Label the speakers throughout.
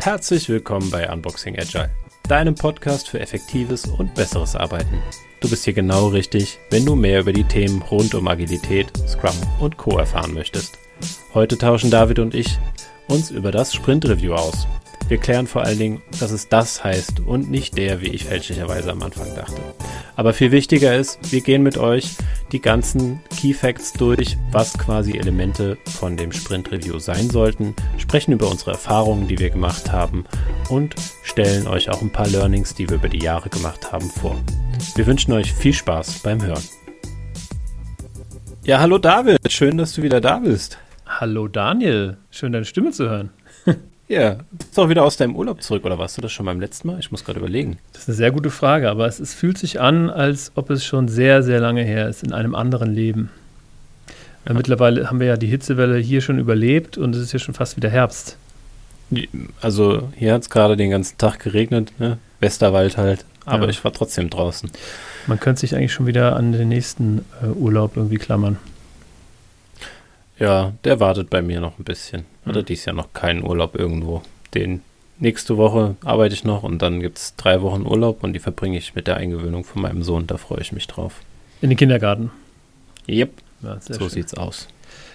Speaker 1: Herzlich willkommen bei Unboxing Agile, deinem Podcast für effektives und besseres Arbeiten. Du bist hier genau richtig, wenn du mehr über die Themen rund um Agilität, Scrum und Co. erfahren möchtest. Heute tauschen David und ich uns über das Sprint Review aus. Wir klären vor allen Dingen, dass es das heißt und nicht der, wie ich fälschlicherweise am Anfang dachte. Aber viel wichtiger ist, wir gehen mit euch die ganzen Key Facts durch, was quasi Elemente von dem Sprint Review sein sollten, sprechen über unsere Erfahrungen, die wir gemacht haben und stellen euch auch ein paar Learnings, die wir über die Jahre gemacht haben, vor. Wir wünschen euch viel Spaß beim Hören. Ja, hallo David, schön, dass du wieder da bist.
Speaker 2: Hallo Daniel, schön deine Stimme zu hören.
Speaker 1: Ja, bist du auch wieder aus deinem Urlaub zurück oder warst du das schon beim letzten Mal? Ich muss gerade überlegen.
Speaker 2: Das ist eine sehr gute Frage, aber es, es, fühlt sich an, als ob es schon sehr, sehr lange her ist, in einem anderen Leben. Ja. Mittlerweile haben wir ja die Hitzewelle hier schon überlebt und es ist ja schon fast wieder Herbst.
Speaker 1: Also hier hat es gerade den ganzen Tag geregnet, ne? Westerwald halt, aber ja. ich war trotzdem draußen.
Speaker 2: Man könnte sich eigentlich schon wieder an den nächsten äh, Urlaub irgendwie klammern.
Speaker 1: Ja, der wartet bei mir noch ein bisschen. Hatte hm. dies Jahr noch keinen Urlaub irgendwo. Den nächste Woche arbeite ich noch und dann gibt es drei Wochen Urlaub und die verbringe ich mit der Eingewöhnung von meinem Sohn. Da freue ich mich drauf.
Speaker 2: In den Kindergarten?
Speaker 1: Yep. Ja, so schön. sieht's aus.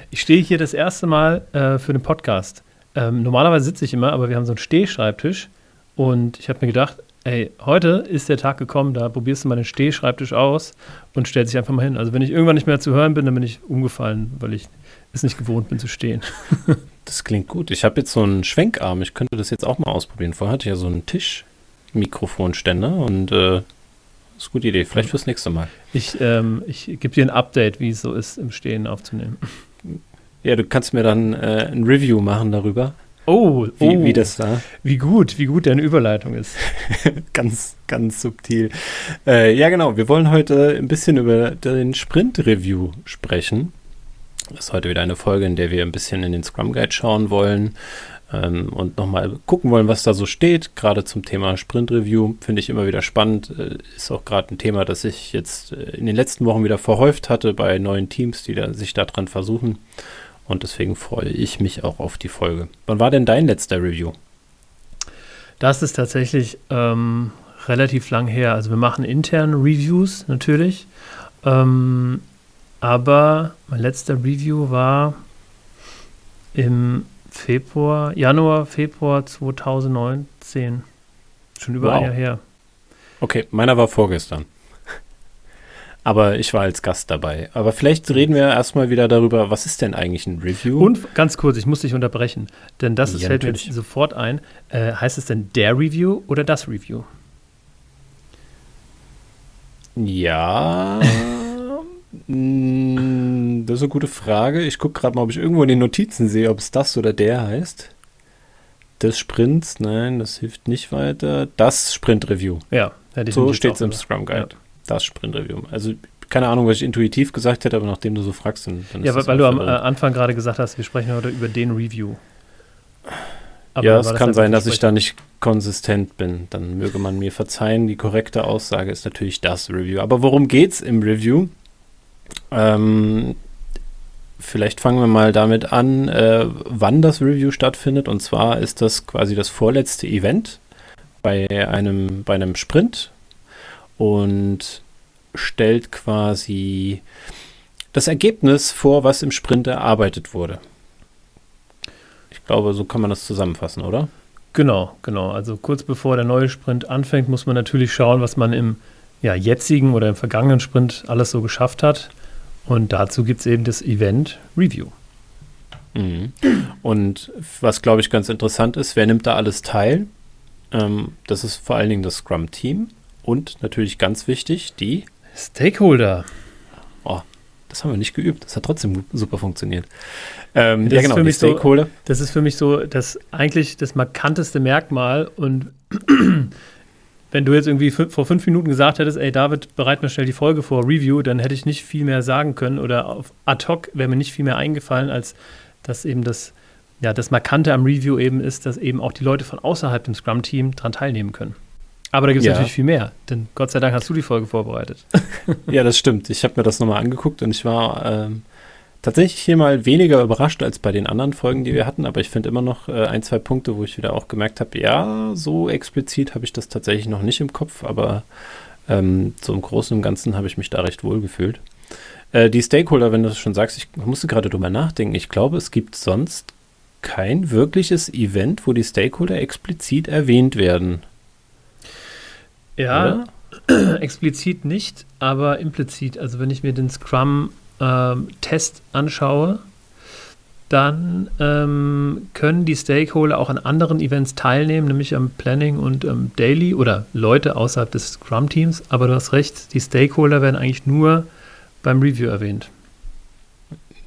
Speaker 2: Ich stehe hier das erste Mal äh, für den Podcast. Ähm, normalerweise sitze ich immer, aber wir haben so einen Stehschreibtisch und ich habe mir gedacht, ey, heute ist der Tag gekommen, da probierst du mal den Stehschreibtisch aus und stellst dich einfach mal hin. Also wenn ich irgendwann nicht mehr zu hören bin, dann bin ich umgefallen, weil ich es nicht gewohnt bin zu stehen.
Speaker 1: das klingt gut. Ich habe jetzt so einen Schwenkarm. Ich könnte das jetzt auch mal ausprobieren. Vorher hatte ich ja so einen Tischmikrofonständer und äh, das ist eine gute Idee. Vielleicht fürs nächste Mal.
Speaker 2: Ich, ähm, ich gebe dir ein Update, wie es so ist, im Stehen aufzunehmen.
Speaker 1: Ja, du kannst mir dann äh, ein Review machen darüber.
Speaker 2: Oh,
Speaker 1: wie,
Speaker 2: oh,
Speaker 1: wie das da.
Speaker 2: Wie gut, wie gut deine Überleitung ist.
Speaker 1: ganz, ganz subtil. Äh, ja, genau. Wir wollen heute ein bisschen über den Sprint-Review sprechen. Ist heute wieder eine Folge, in der wir ein bisschen in den Scrum Guide schauen wollen ähm, und nochmal gucken wollen, was da so steht. Gerade zum Thema Sprint Review finde ich immer wieder spannend. Äh, ist auch gerade ein Thema, das ich jetzt äh, in den letzten Wochen wieder verhäuft hatte bei neuen Teams, die da, sich daran versuchen. Und deswegen freue ich mich auch auf die Folge. Wann war denn dein letzter Review?
Speaker 2: Das ist tatsächlich ähm, relativ lang her. Also wir machen interne Reviews natürlich. Ähm, aber mein letzter Review war im Februar, Januar, Februar 2019. Schon über wow. ein Jahr her.
Speaker 1: Okay, meiner war vorgestern. Aber ich war als Gast dabei. Aber vielleicht reden wir erstmal wieder darüber, was ist denn eigentlich ein Review?
Speaker 2: Und ganz kurz, ich muss dich unterbrechen, denn das ja, fällt natürlich. mir sofort ein. Äh, heißt es denn der Review oder das Review?
Speaker 1: Ja. Mm, das ist eine gute Frage. Ich gucke gerade mal, ob ich irgendwo in den Notizen sehe, ob es das oder der heißt. Des Sprints, nein, das hilft nicht weiter. Das Sprint Review.
Speaker 2: Ja,
Speaker 1: so steht es im Scrum Guide. Ja. Das Sprint Review. Also keine Ahnung, was ich intuitiv gesagt hätte, aber nachdem du so fragst, dann,
Speaker 2: dann Ja, weil, weil du am äh, Anfang gerade gesagt hast, wir sprechen heute über den Review.
Speaker 1: Aber ja, es kann sein, dass ich da nicht konsistent bin. Dann möge man mir verzeihen. Die korrekte Aussage ist natürlich das Review. Aber worum geht es im Review? Ähm, vielleicht fangen wir mal damit an, äh, wann das Review stattfindet. Und zwar ist das quasi das vorletzte Event bei einem, bei einem Sprint und stellt quasi das Ergebnis vor, was im Sprint erarbeitet wurde. Ich glaube, so kann man das zusammenfassen, oder?
Speaker 2: Genau, genau. Also kurz bevor der neue Sprint anfängt, muss man natürlich schauen, was man im ja, jetzigen oder im vergangenen Sprint alles so geschafft hat. Und dazu gibt es eben das Event Review.
Speaker 1: Mhm. Und was, glaube ich, ganz interessant ist, wer nimmt da alles teil? Ähm, das ist vor allen Dingen das Scrum-Team und natürlich ganz wichtig, die
Speaker 2: Stakeholder.
Speaker 1: Oh, das haben wir nicht geübt. Das hat trotzdem super funktioniert.
Speaker 2: Ähm, ja, genau, die Stakeholder. So, das ist für mich so das eigentlich das markanteste Merkmal und wenn du jetzt irgendwie vor fünf Minuten gesagt hättest, ey David, bereit mir schnell die Folge vor, Review, dann hätte ich nicht viel mehr sagen können oder auf ad hoc wäre mir nicht viel mehr eingefallen, als dass eben das, ja, das Markante am Review eben ist, dass eben auch die Leute von außerhalb dem Scrum-Team daran teilnehmen können. Aber da gibt es
Speaker 1: Ja.
Speaker 2: natürlich viel mehr, denn Gott sei Dank hast du die Folge vorbereitet.
Speaker 1: Ja, das stimmt. Ich habe mir das nochmal angeguckt und ich war ähm, tatsächlich hier mal weniger überrascht als bei den anderen Folgen, die wir hatten, aber ich finde immer noch äh, ein, zwei Punkte, wo ich wieder auch gemerkt habe, ja, so explizit habe ich das tatsächlich noch nicht im Kopf, aber ähm, so im Großen und Ganzen habe ich mich da recht wohl gefühlt. Äh, die Stakeholder, wenn du das schon sagst, ich musste gerade drüber nachdenken, ich glaube, es gibt sonst kein wirkliches Event, wo die Stakeholder explizit erwähnt werden.
Speaker 2: Ja, explizit nicht, aber implizit. Also wenn ich mir den Scrum-Test anschaue, dann ähm, können die Stakeholder auch an anderen Events teilnehmen, nämlich am Planning und am Daily oder Leute außerhalb des Scrum-Teams. Aber du hast recht, die Stakeholder werden eigentlich nur beim Review erwähnt.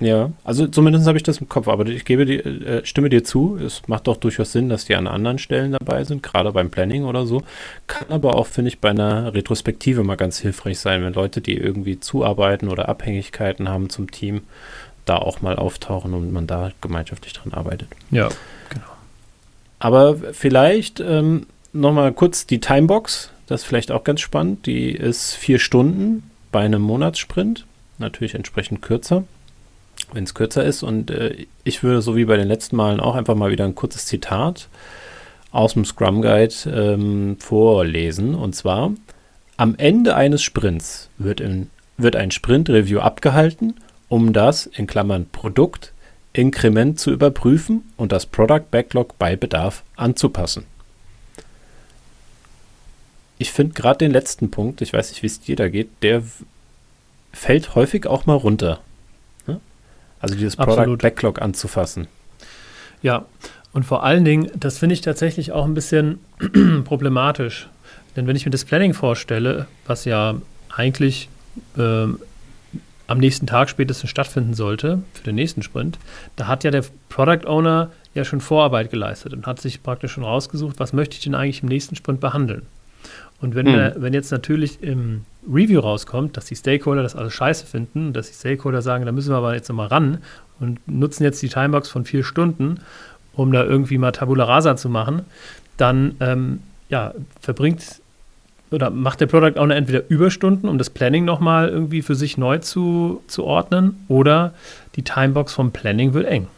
Speaker 1: Ja, also zumindest habe ich das im Kopf, aber ich gebe die, äh, stimme dir zu, es macht doch durchaus Sinn, dass die an anderen Stellen dabei sind, gerade beim Planning oder so. Kann aber auch, finde ich, bei einer Retrospektive mal ganz hilfreich sein, wenn Leute, die irgendwie zuarbeiten oder Abhängigkeiten haben zum Team, da auch mal auftauchen und man da gemeinschaftlich dran arbeitet.
Speaker 2: Ja,
Speaker 1: Aber vielleicht ähm, nochmal kurz die Timebox, das ist vielleicht auch ganz spannend. Die ist vier Stunden bei einem Monatssprint, natürlich entsprechend kürzer, wenn es kürzer ist. Und äh, ich würde so wie bei den letzten Malen auch einfach mal wieder ein kurzes Zitat aus dem Scrum Guide ähm, vorlesen. Und zwar, am Ende eines Sprints wird, in, wird ein Sprint-Review abgehalten, um das, in Klammern Produkt, Inkrement zu überprüfen und das Product Backlog bei Bedarf anzupassen. Ich finde gerade den letzten Punkt, ich weiß nicht, wie es dir da geht, der fällt häufig auch mal runter. Also dieses Product
Speaker 2: Absolut.
Speaker 1: Backlog anzufassen.
Speaker 2: Ja, und vor allen Dingen, das finde ich tatsächlich auch ein bisschen problematisch. Denn wenn ich mir das Planning vorstelle, was ja eigentlich ähm, am nächsten Tag spätestens stattfinden sollte für den nächsten Sprint, da hat ja der Product Owner ja schon Vorarbeit geleistet und hat sich praktisch schon rausgesucht, was möchte ich denn eigentlich im nächsten Sprint behandeln. Und wenn,
Speaker 1: Hm.
Speaker 2: wenn jetzt natürlich im Review rauskommt, dass die Stakeholder das alles scheiße finden, dass die Stakeholder sagen, da müssen wir aber jetzt nochmal ran und nutzen jetzt die Timebox von vier Stunden, um da irgendwie mal Tabula Rasa zu machen, dann ähm, ja, verbringt oder macht der Product Owner entweder Überstunden, um das Planning nochmal irgendwie für sich neu zu, zu ordnen, oder die Timebox vom Planning wird eng.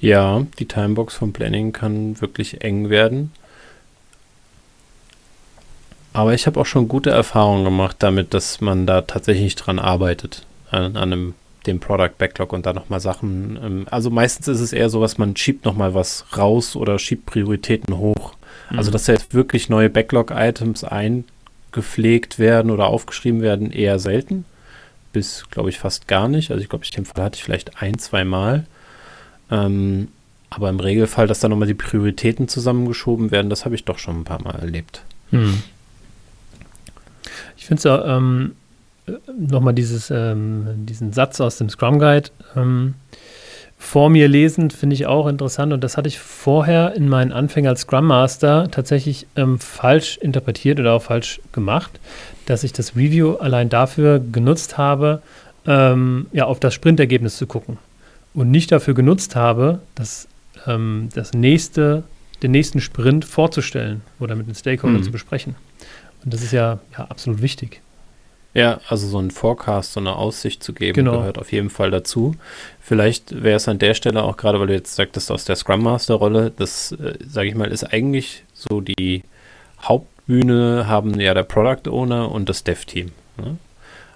Speaker 1: Ja, die Timebox vom Planning kann wirklich eng werden. Aber ich habe auch schon gute Erfahrungen gemacht damit, dass man da tatsächlich dran arbeitet, an, an einem, dem Product Backlog und da nochmal Sachen. Ähm, also meistens ist es eher so, was man schiebt nochmal was raus oder schiebt Prioritäten hoch. Also, dass da jetzt wirklich neue Backlog-Items eingepflegt werden oder aufgeschrieben werden, eher selten. Bis, glaube ich, fast gar nicht. Also, ich glaube, in dem Fall hatte ich vielleicht ein, zwei Mal. Ähm, aber im Regelfall, dass da nochmal die Prioritäten zusammengeschoben werden, das habe ich doch schon ein paar Mal erlebt.
Speaker 2: Hm. Ich finde es auch, ähm, nochmal ähm, diesen Satz aus dem Scrum Guide ähm, vor mir lesend, finde ich auch interessant. Und das hatte ich vorher in meinen Anfängen als Scrum Master tatsächlich ähm, falsch interpretiert oder auch falsch gemacht, dass ich das Review allein dafür genutzt habe, ähm, ja, auf das Sprintergebnis zu gucken. Und nicht dafür genutzt habe, das, ähm, das nächste, den nächsten Sprint vorzustellen oder mit den Stakeholdern
Speaker 1: Mhm.
Speaker 2: zu besprechen. Und das ist ja, ja absolut wichtig.
Speaker 1: Ja, also so ein Forecast, so eine Aussicht zu geben,
Speaker 2: Genau.
Speaker 1: gehört auf jeden Fall dazu. Vielleicht wäre es an der Stelle auch gerade, weil du jetzt sagtest, aus der Scrum Master Rolle, das, äh, sage ich mal, ist eigentlich so die Hauptbühne haben ja der Product Owner und das Dev Team. Ne?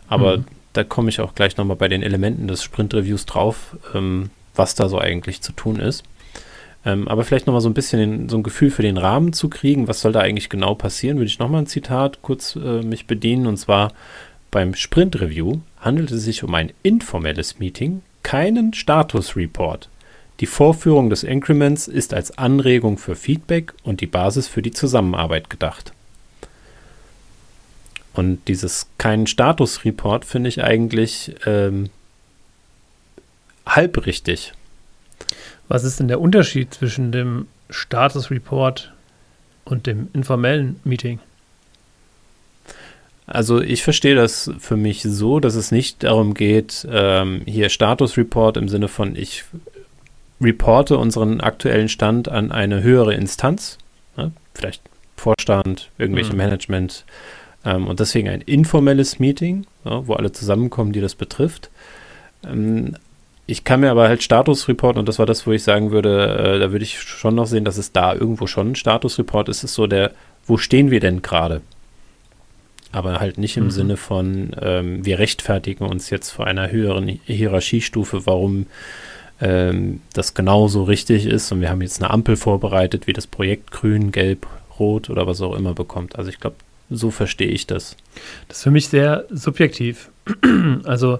Speaker 1: Aber
Speaker 2: Mhm.
Speaker 1: da komme ich auch gleich nochmal bei den Elementen des Sprint Reviews drauf, ähm, was da so eigentlich zu tun ist. Ähm, aber vielleicht nochmal so ein bisschen den, so ein Gefühl für den Rahmen zu kriegen, was soll da eigentlich genau passieren, würde ich nochmal ein Zitat kurz äh, mich bedienen. Und zwar beim Sprint Review handelt es sich um ein informelles Meeting, keinen Status Report. Die Vorführung des Increments ist als Anregung für Feedback und die Basis für die Zusammenarbeit gedacht. Und dieses keinen Status Report finde ich eigentlich ähm, halb richtig.
Speaker 2: Was ist denn der Unterschied zwischen dem Status Report und dem informellen Meeting?
Speaker 1: Also ich verstehe das für mich so, dass es nicht darum geht, ähm, hier Status Report im Sinne von ich reporte unseren aktuellen Stand an eine höhere Instanz. Ne? vielleicht Vorstand, irgendwelche
Speaker 2: Mhm.
Speaker 1: Management. Ähm, und deswegen ein informelles Meeting, ja, wo alle zusammenkommen, die das betrifft. Ähm, ich kann mir aber halt Statusreport, und das war das, wo ich sagen würde, äh, da würde ich schon noch sehen, dass es da irgendwo schon ein Statusreport ist. Es ist so der, wo stehen wir denn gerade? Aber halt nicht im
Speaker 2: Mhm.
Speaker 1: Sinne von, ähm, wir rechtfertigen uns jetzt vor einer höheren Hi- Hierarchiestufe, warum ähm, das genauso richtig ist. Und wir haben jetzt eine Ampel vorbereitet, wie das Projekt grün, gelb, rot oder was auch immer bekommt. Also ich glaube, so verstehe ich das.
Speaker 2: Das ist für mich sehr subjektiv. also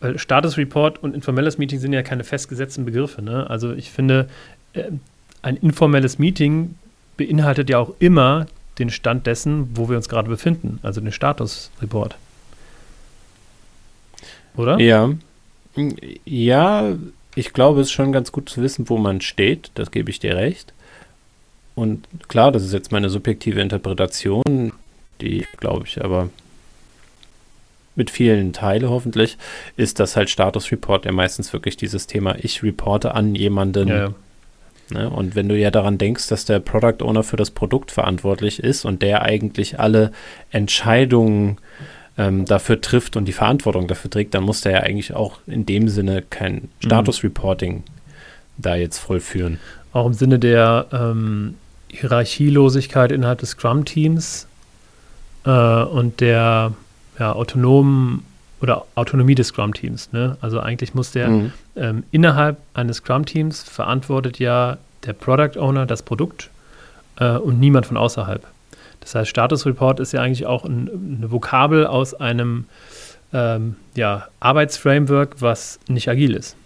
Speaker 2: weil Status Report und informelles Meeting sind ja keine festgesetzten Begriffe. Ne? Also ich finde, äh, ein informelles Meeting beinhaltet ja auch immer den Stand dessen, wo wir uns gerade befinden, also den Status Report. Oder?
Speaker 1: Ja. Ja, ich glaube, es ist schon ganz gut zu wissen, wo man steht. Das gebe ich dir recht. Und klar, das ist jetzt meine subjektive Interpretation, die, glaube ich, aber mit vielen Teile hoffentlich, ist das halt Status Report ja meistens wirklich dieses Thema, ich reporte an jemanden.
Speaker 2: Ja.
Speaker 1: Ne? Und wenn du ja daran denkst, dass der Product Owner für das Produkt verantwortlich ist und der eigentlich alle Entscheidungen ähm, dafür trifft und die Verantwortung dafür trägt, dann muss der ja eigentlich auch in dem Sinne kein Status Reporting da jetzt vollführen.
Speaker 2: Auch im Sinne der ähm, Hierarchielosigkeit innerhalb des Scrum-Teams äh, und der ja, autonomen oder Autonomie des Scrum-Teams. Ne? Also eigentlich muss der
Speaker 1: Mhm.
Speaker 2: ähm, innerhalb eines Scrum-Teams verantwortet ja der Product Owner das Produkt äh, und niemand von außerhalb. Das heißt, Status Report ist ja eigentlich auch ein, eine Vokabel aus einem ähm, ja, Arbeitsframework, was nicht agil ist.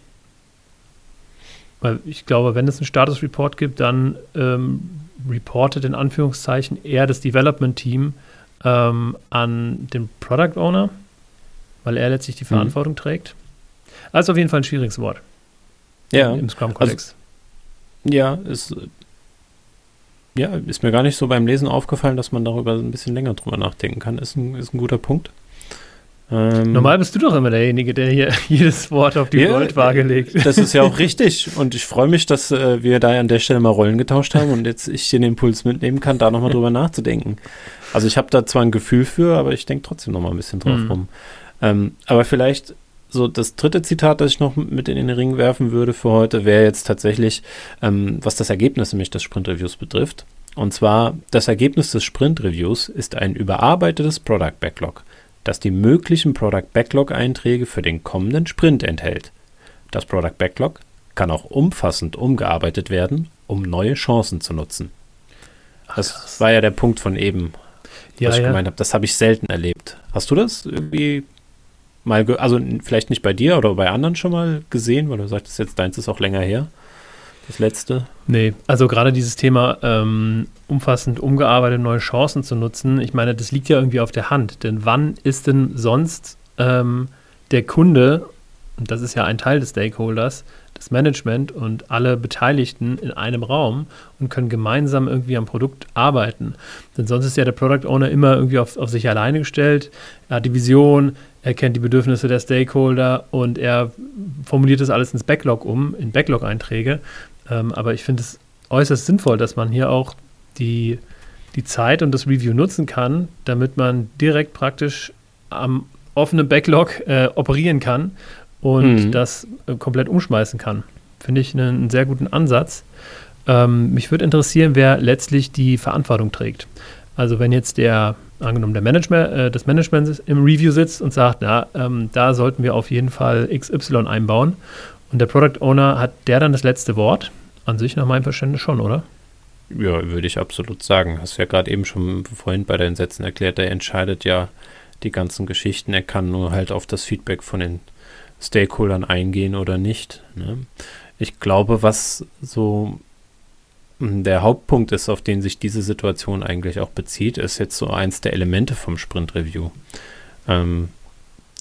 Speaker 2: Weil ich glaube, wenn es einen Status Report gibt, dann ähm, reportet in Anführungszeichen eher das Development Team ähm, an den Product Owner, weil er letztlich die Verantwortung trägt. Also auf jeden Fall ein schwieriges Wort
Speaker 1: Ja,
Speaker 2: im Scrum-Kodex.
Speaker 1: ja, ist, ja, ist mir gar nicht so beim Lesen aufgefallen, dass man darüber ein bisschen länger drüber nachdenken kann. Ist ein, ist ein guter Punkt. Ähm,
Speaker 2: Normal bist du doch immer derjenige, der hier jedes Wort auf die
Speaker 1: Ja,
Speaker 2: Goldwaage legt.
Speaker 1: Das ist ja auch richtig. Und ich freue mich, dass äh, wir da an der Stelle mal Rollen getauscht haben und jetzt ich den Impuls mitnehmen kann, da nochmal drüber nachzudenken. Also ich habe da zwar ein Gefühl für, aber ich denke trotzdem nochmal ein bisschen drauf
Speaker 2: Mhm.
Speaker 1: rum. Ähm, aber vielleicht so das dritte Zitat, das ich noch mit in den Ring werfen würde für heute, wäre jetzt tatsächlich, ähm, was das Ergebnis nämlich des Sprint-Reviews betrifft. Und zwar, das Ergebnis des Sprint-Reviews ist ein überarbeitetes Product Backlog, das die möglichen Product Backlog-Einträge für den kommenden Sprint enthält. Das Product Backlog kann auch umfassend umgearbeitet werden, um neue Chancen zu nutzen. Das war ja der Punkt von eben,
Speaker 2: Ja,
Speaker 1: was ich
Speaker 2: ja.
Speaker 1: gemeint habe. Das habe ich selten erlebt. Hast du das irgendwie mal, also vielleicht nicht bei dir oder bei anderen schon mal gesehen, weil du sagtest jetzt, deins ist auch länger her. Das letzte.
Speaker 2: Nee, also gerade dieses Thema ähm, umfassend umgearbeitet, neue Chancen zu nutzen, ich meine, das liegt ja irgendwie auf der Hand. Denn wann ist denn sonst ähm, der Kunde, und das ist ja ein Teil des Stakeholders, das Management und alle Beteiligten in einem Raum und können gemeinsam irgendwie am Produkt arbeiten. Denn sonst ist ja der Product Owner immer irgendwie auf, auf sich alleine gestellt. Er hat die Vision, er kennt die Bedürfnisse der Stakeholder und er formuliert das alles ins Backlog um, in Backlog-Einträge. Ähm, aber ich finde es äußerst sinnvoll, dass man hier auch die, die Zeit und das Review nutzen kann, damit man direkt praktisch am offenen Backlog äh, operieren kann und
Speaker 1: Mhm.
Speaker 2: das äh, komplett umschmeißen kann. Finde ich einen, einen sehr guten Ansatz. Ähm, mich würde interessieren, wer letztlich die Verantwortung trägt. Also wenn jetzt der, angenommen der Management, äh, das Management im Review sitzt und sagt, na, ähm, da sollten wir auf jeden Fall XY einbauen und der Product Owner hat der dann das letzte Wort? An sich nach meinem Verständnis schon, oder?
Speaker 1: Ja, würde ich absolut sagen. Hast ja gerade eben schon vorhin bei deinen Sätzen erklärt, er entscheidet ja die ganzen Geschichten. Er kann nur halt auf das Feedback von den Stakeholdern eingehen oder nicht. Ne? Ich glaube, was so mm, der Hauptpunkt ist, auf den sich diese Situation eigentlich auch bezieht, ist jetzt so eins der Elemente vom Sprint Review. Ähm,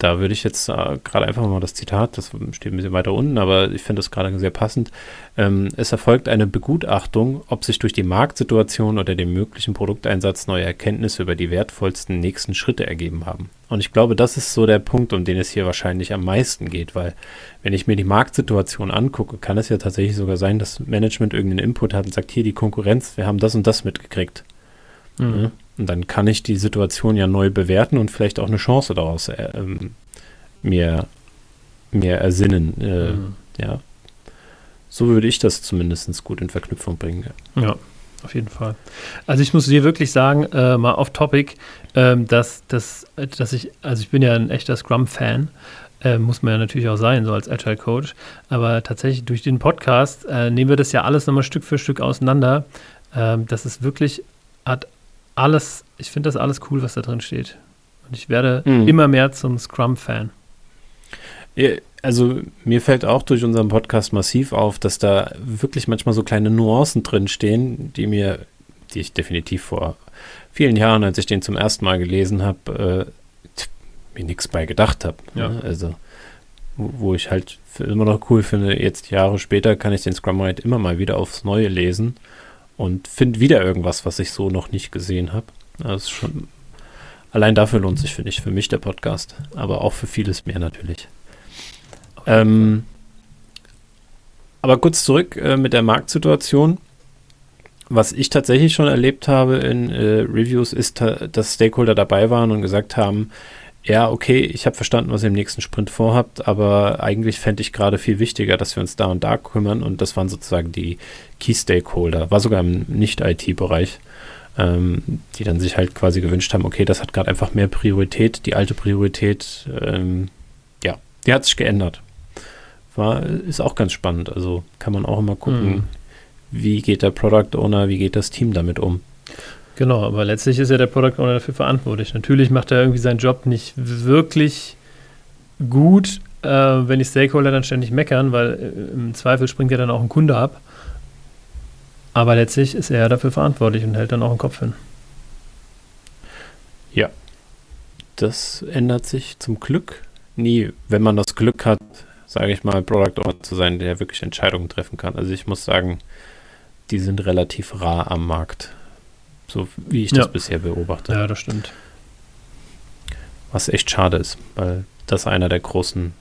Speaker 1: da würde ich jetzt äh, gerade einfach mal das Zitat, das steht ein bisschen weiter unten, aber ich finde das gerade sehr passend. Ähm, es erfolgt eine Begutachtung, ob sich durch die Marktsituation oder den möglichen Produkteinsatz neue Erkenntnisse über die wertvollsten nächsten Schritte ergeben haben. Und ich glaube, das ist so der Punkt, um den es hier wahrscheinlich am meisten geht, weil wenn ich mir die Marktsituation angucke, kann es ja tatsächlich sogar sein, dass Management irgendeinen Input hat und sagt, hier die Konkurrenz, wir haben das und das mitgekriegt. Mhm. Ja? Und dann kann ich die Situation ja neu bewerten und vielleicht auch eine Chance daraus äh, ähm, mir, mir ersinnen. Äh, mhm. Ja. So würde ich das zumindest gut in Verknüpfung bringen.
Speaker 2: Ja. ja. auf jeden Fall. Also ich muss dir wirklich sagen, äh, mal off topic, ähm, dass, dass, dass ich, also ich bin ja ein echter Scrum-Fan, äh, muss man ja natürlich auch sein, so als Agile Coach. Aber tatsächlich durch den Podcast äh, nehmen wir das ja alles nochmal Stück für Stück auseinander. Ähm, das ist wirklich, hat alles, ich finde das alles cool, was da drin steht. Und ich werde mhm. immer mehr zum Scrum-Fan.
Speaker 1: Also mir fällt auch durch unseren Podcast massiv auf, dass da wirklich manchmal so kleine Nuancen drin stehen, die mir, die ich definitiv vor vielen Jahren, als ich den zum ersten Mal gelesen habe, äh, mir nichts bei gedacht habe. Ne? Ja. Also wo, wo ich halt immer noch cool finde, jetzt Jahre später kann ich den Scrum Guide immer mal wieder aufs Neue lesen und finde wieder irgendwas, was ich so noch nicht gesehen habe. Das schon allein dafür lohnt sich, finde ich, für mich der Podcast, aber auch für vieles mehr natürlich. Ähm, aber kurz zurück äh, mit der Marktsituation. Was ich tatsächlich schon erlebt habe in äh, Reviews, ist, dass Stakeholder dabei waren und gesagt haben, ja, okay, ich habe verstanden, was ihr im nächsten Sprint vorhabt, aber eigentlich fände ich gerade viel wichtiger, dass wir uns da und da kümmern. Und das waren sozusagen die Key Stakeholder, war sogar im Nicht-IT-Bereich, ähm, die dann sich halt quasi gewünscht haben, okay, das hat gerade einfach mehr Priorität. Die alte Priorität, ähm, ja, die hat sich geändert. War, ist auch ganz spannend. Also kann man auch immer gucken, mhm. wie geht der Product Owner, wie geht das Team damit um.
Speaker 2: Genau, aber letztlich ist ja der Product Owner dafür verantwortlich. Natürlich macht er irgendwie seinen Job nicht wirklich gut, äh, wenn die Stakeholder dann ständig meckern, weil äh, im Zweifel springt ja dann auch ein Kunde ab. Aber letztlich ist er dafür verantwortlich und hält dann auch den Kopf hin.
Speaker 1: Ja, das ändert sich zum Glück nie, wenn man das Glück hat, sage ich mal, Product Owner zu sein, der wirklich Entscheidungen treffen kann. Also ich muss sagen, die sind relativ rar am Markt so wie ich das ja. bisher beobachte.
Speaker 2: Ja, das stimmt.
Speaker 1: Was echt schade ist, weil das einer der großen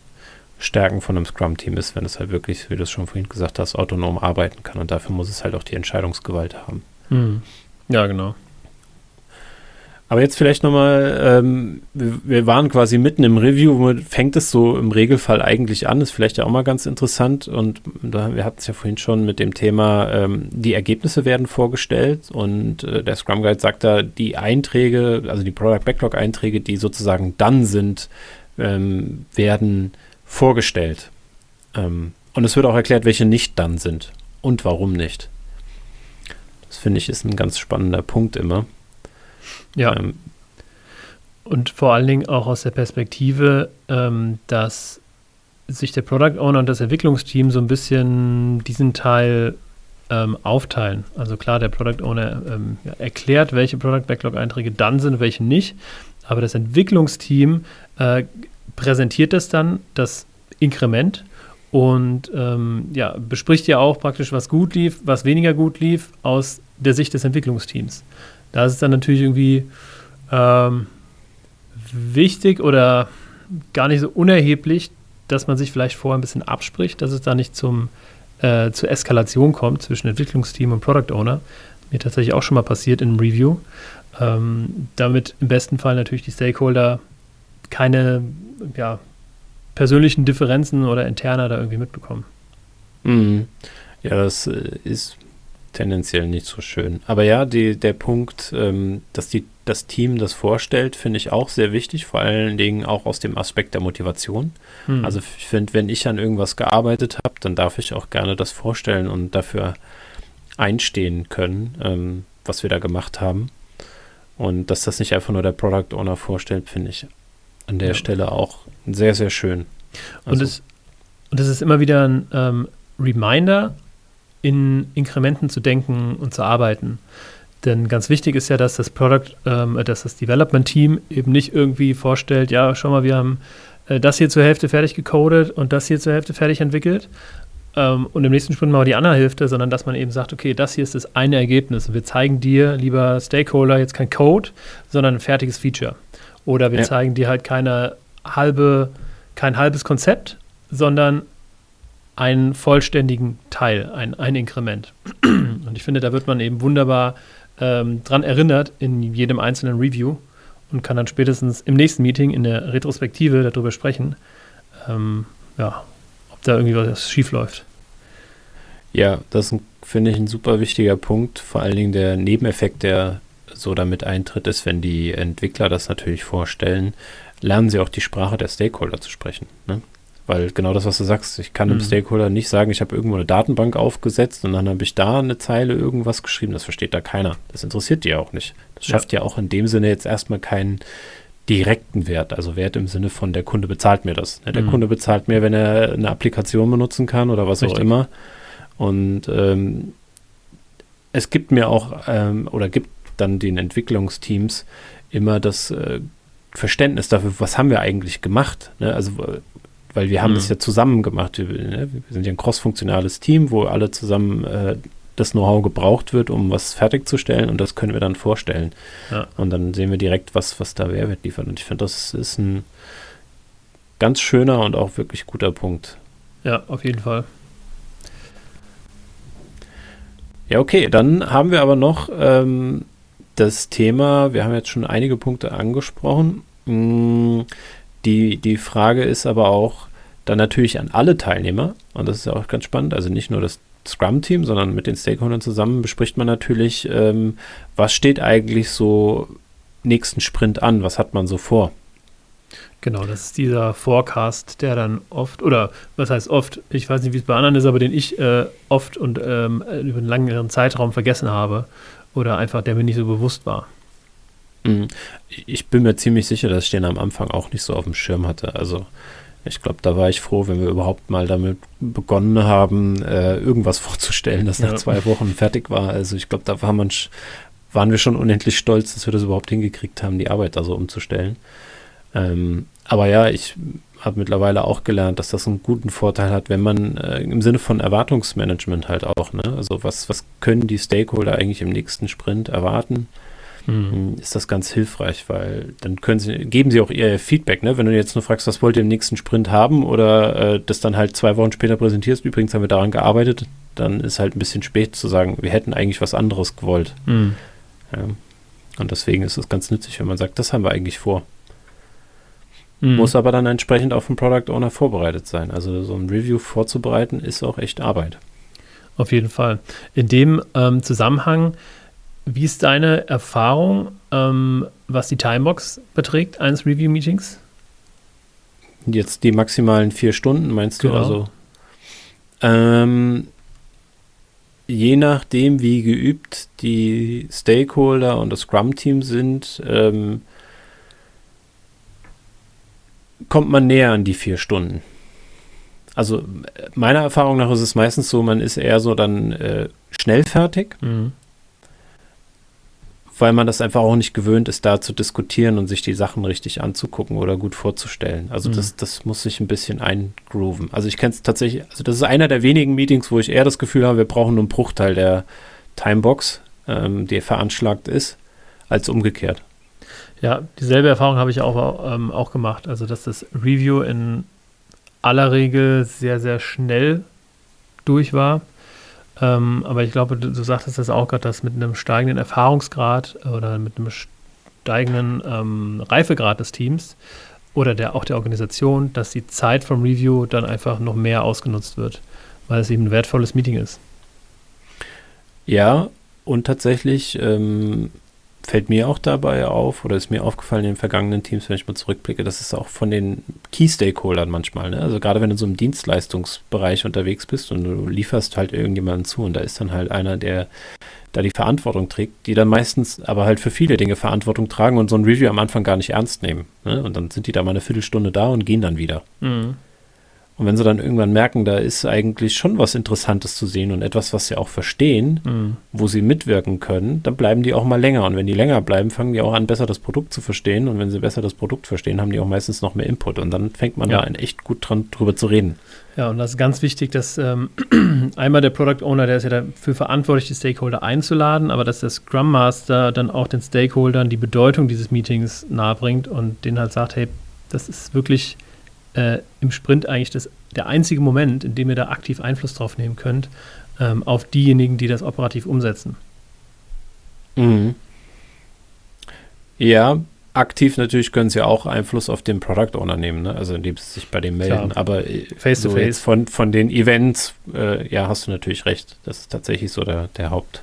Speaker 1: Stärken von einem Scrum-Team ist, wenn es halt wirklich, wie du es schon vorhin gesagt hast, autonom arbeiten kann. Und dafür muss es halt auch die Entscheidungsgewalt haben.
Speaker 2: Mhm. Ja, genau.
Speaker 1: Aber jetzt vielleicht nochmal, ähm, wir, wir, waren quasi mitten im Review, womit fängt es so im Regelfall eigentlich an? Ist vielleicht ja auch mal ganz interessant. Und da, wir hatten es ja vorhin schon mit dem Thema, ähm, die Ergebnisse werden vorgestellt und äh, der Scrum Guide sagt da, die Einträge, also die Product Backlog Einträge, die sozusagen dann sind, ähm, werden vorgestellt. Ähm, und es wird auch erklärt, welche nicht dann sind und warum nicht. Das finde ich ist ein ganz spannender Punkt immer.
Speaker 2: Ja. Ähm, und vor allen Dingen auch aus der Perspektive, ähm, dass sich der Product Owner und das Entwicklungsteam so ein bisschen diesen Teil ähm, aufteilen. Also klar, der Product Owner ähm, ja, erklärt, welche Product Backlog-Einträge dann sind, welche nicht. Aber das Entwicklungsteam äh, präsentiert das dann, das Inkrement, und ähm, ja, bespricht ja auch praktisch, was gut lief, was weniger gut lief, aus der Sicht des Entwicklungsteams. Da ist es dann natürlich irgendwie ähm, wichtig oder gar nicht so unerheblich, dass man sich vielleicht vorher ein bisschen abspricht, dass es da nicht zum, äh, zur Eskalation kommt zwischen Entwicklungsteam und Product Owner. Mir tatsächlich auch schon mal passiert in einem Review. Ähm, damit im besten Fall natürlich die Stakeholder keine ja, persönlichen Differenzen oder interner da irgendwie mitbekommen.
Speaker 1: Mhm. Ja, das äh, ist tendenziell nicht so schön. Aber ja, die, der Punkt, ähm, dass die, das Team das vorstellt, finde ich auch sehr wichtig, vor allen Dingen auch aus dem Aspekt der Motivation. Hm. Also ich finde, wenn ich an irgendwas gearbeitet habe, dann darf ich auch gerne das vorstellen und dafür einstehen können, ähm, was wir da gemacht haben. Und dass das nicht einfach nur der Product Owner vorstellt, finde ich an der ja. Stelle auch sehr, sehr schön.
Speaker 2: Also, und, es, und es ist immer wieder ein ähm, Reminder, in Inkrementen zu denken und zu arbeiten. Denn ganz wichtig ist ja, dass das Product, ähm, dass das Development Team eben nicht irgendwie vorstellt, ja, schau mal, wir haben äh, das hier zur Hälfte fertig gecodet und das hier zur Hälfte fertig entwickelt. Ähm, und im nächsten Sprint machen wir die andere Hälfte, sondern dass man eben sagt, okay, das hier ist das eine Ergebnis. Und wir zeigen dir, lieber Stakeholder, jetzt kein Code, sondern ein fertiges Feature. Oder wir ja. zeigen dir halt keine halbe, kein halbes Konzept, sondern einen vollständigen Teil, ein, ein Inkrement. Und ich finde, da wird man eben wunderbar ähm, dran erinnert in jedem einzelnen Review und kann dann spätestens im nächsten Meeting in der Retrospektive darüber sprechen, ähm, ja, ob da irgendwie was schief läuft.
Speaker 1: Ja, das finde ich ein super wichtiger Punkt. Vor allen Dingen der Nebeneffekt, der so damit eintritt, ist, wenn die Entwickler das natürlich vorstellen, lernen sie auch die Sprache der Stakeholder zu sprechen. Ne? Weil genau das, was du sagst, ich kann mhm. einem Stakeholder nicht sagen, ich habe irgendwo eine Datenbank aufgesetzt und dann habe ich da eine Zeile irgendwas geschrieben. Das versteht da keiner. Das interessiert die ja auch nicht. Das schafft ja, ja auch in dem Sinne jetzt erstmal keinen direkten Wert, also Wert im Sinne von der Kunde bezahlt mir das. Ne? Der mhm. Kunde bezahlt mir, wenn er eine Applikation benutzen kann oder was Richtig. auch immer. Und ähm, es gibt mir auch ähm, oder gibt dann den Entwicklungsteams immer das äh, Verständnis dafür, was haben wir eigentlich gemacht. Ne? Also, weil wir haben mhm. das ja zusammen gemacht. Wir, ne? wir, sind ja ein crossfunktionales Team, wo alle zusammen äh, das Know-how gebraucht wird, um was fertigzustellen und das können wir dann vorstellen. Ja. Und dann sehen wir direkt, was, was da Mehrwert liefert. Und ich finde, das ist ein ganz schöner und auch wirklich guter Punkt.
Speaker 2: Ja, auf jeden Fall.
Speaker 1: Ja, okay, dann haben wir aber noch ähm, das Thema, wir haben jetzt schon einige Punkte angesprochen. Mm, die, die Frage ist aber auch dann natürlich an alle Teilnehmer, und das ist ja auch ganz spannend, also nicht nur das Scrum-Team, sondern mit den Stakeholdern zusammen bespricht man natürlich, ähm, was steht eigentlich so nächsten Sprint an, was hat man so vor.
Speaker 2: Genau, das ist dieser Forecast, der dann oft, oder was heißt oft, ich weiß nicht, wie es bei anderen ist, aber den ich äh, oft und ähm, über einen längeren Zeitraum vergessen habe oder einfach der mir nicht so bewusst war.
Speaker 1: Mhm. Ich bin mir ziemlich sicher, dass ich den am Anfang auch nicht so auf dem Schirm hatte. Also ich glaube, da war ich froh, wenn wir überhaupt mal damit begonnen haben, äh, irgendwas vorzustellen, das nach ja. zwei Wochen fertig war. Also ich glaube, da war man, waren wir schon unendlich stolz, dass wir das überhaupt hingekriegt haben, die Arbeit da so umzustellen. Ähm, aber ja, ich habe mittlerweile auch gelernt, dass das einen guten Vorteil hat, wenn man äh, im Sinne von Erwartungsmanagement halt auch, ne? Also was, was können die Stakeholder eigentlich im nächsten Sprint erwarten? Mhm. Ist das ganz hilfreich, weil dann können sie, geben sie auch ihr Feedback, ne? Wenn du jetzt nur fragst, was wollt ihr im nächsten Sprint haben oder äh, das dann halt zwei Wochen später präsentierst, übrigens haben wir daran gearbeitet, dann ist halt ein bisschen spät zu sagen, wir hätten eigentlich was anderes gewollt. Mhm. Ja. Und deswegen ist es ganz nützlich, wenn man sagt, das haben wir eigentlich vor. Mhm. Muss aber dann entsprechend auf den Product Owner vorbereitet sein. Also so ein Review vorzubereiten ist auch echt Arbeit.
Speaker 2: Auf jeden Fall. In dem ähm, Zusammenhang, wie ist deine Erfahrung, ähm, was die Timebox beträgt eines Review-Meetings?
Speaker 1: Jetzt die maximalen vier Stunden, meinst du? Genau. Also, ähm, je nachdem, wie geübt die Stakeholder und das Scrum-Team sind, ähm, kommt man näher an die vier Stunden. Also meiner Erfahrung nach ist es meistens so, man ist eher so dann äh, schnell fertig, mhm. Weil man das einfach auch nicht gewöhnt ist, da zu diskutieren und sich die Sachen richtig anzugucken oder gut vorzustellen. Also mhm. das, das muss sich ein bisschen eingrooven. Also ich kenne es tatsächlich, also das ist einer der wenigen Meetings, wo ich eher das Gefühl habe, wir brauchen nur einen Bruchteil der Timebox, ähm, die veranschlagt ist, als umgekehrt.
Speaker 2: Ja, dieselbe Erfahrung habe ich auch, ähm, auch gemacht. Also, dass das Review in aller Regel sehr, sehr schnell durch war. Ähm, aber ich glaube, du, du sagtest das auch gerade, dass mit einem steigenden Erfahrungsgrad oder mit einem steigenden ähm, Reifegrad des Teams oder der, auch der Organisation, dass die Zeit vom Review dann einfach noch mehr ausgenutzt wird, weil es eben ein wertvolles Meeting ist.
Speaker 1: Ja, und tatsächlich ähm, fällt mir auch dabei auf, oder ist mir aufgefallen in den vergangenen Teams, wenn ich mal zurückblicke, dass es auch von den Key-Stakeholdern manchmal, ne? also gerade wenn du so im Dienstleistungsbereich unterwegs bist und du lieferst halt irgendjemanden zu und da ist dann halt einer, der da die Verantwortung trägt, die dann meistens aber halt für viele Dinge Verantwortung tragen und so ein Review am Anfang gar nicht ernst nehmen. Ne? Und dann sind die da mal eine Viertelstunde da und gehen dann wieder. Mhm. Und wenn sie dann irgendwann merken, da ist eigentlich schon was Interessantes zu sehen und etwas, was sie auch verstehen, mhm. wo sie mitwirken können, dann bleiben die auch mal länger. Und wenn die länger bleiben, fangen die auch an, besser das Produkt zu verstehen. Und wenn sie besser das Produkt verstehen, haben die auch meistens noch mehr Input. Und dann fängt man ja. da echt gut dran, drüber zu reden.
Speaker 2: Ja, und das ist ganz wichtig, dass ähm, einmal der Product Owner, der ist ja dafür verantwortlich, die Stakeholder einzuladen, aber dass der Scrum Master dann auch den Stakeholdern die Bedeutung dieses Meetings nahebringt und denen halt sagt, hey, das ist wirklich äh, im Sprint eigentlich das, der einzige Moment, in dem ihr da aktiv Einfluss drauf nehmen könnt, ähm, auf diejenigen, die das operativ umsetzen.
Speaker 1: Mhm. Ja, aktiv natürlich können sie auch Einfluss auf den Product Owner nehmen, ne? also indem sie sich bei dem melden. Klar. Aber äh, face to face von, von den Events, äh, ja, hast du natürlich recht. Das ist tatsächlich so der, der Haupt-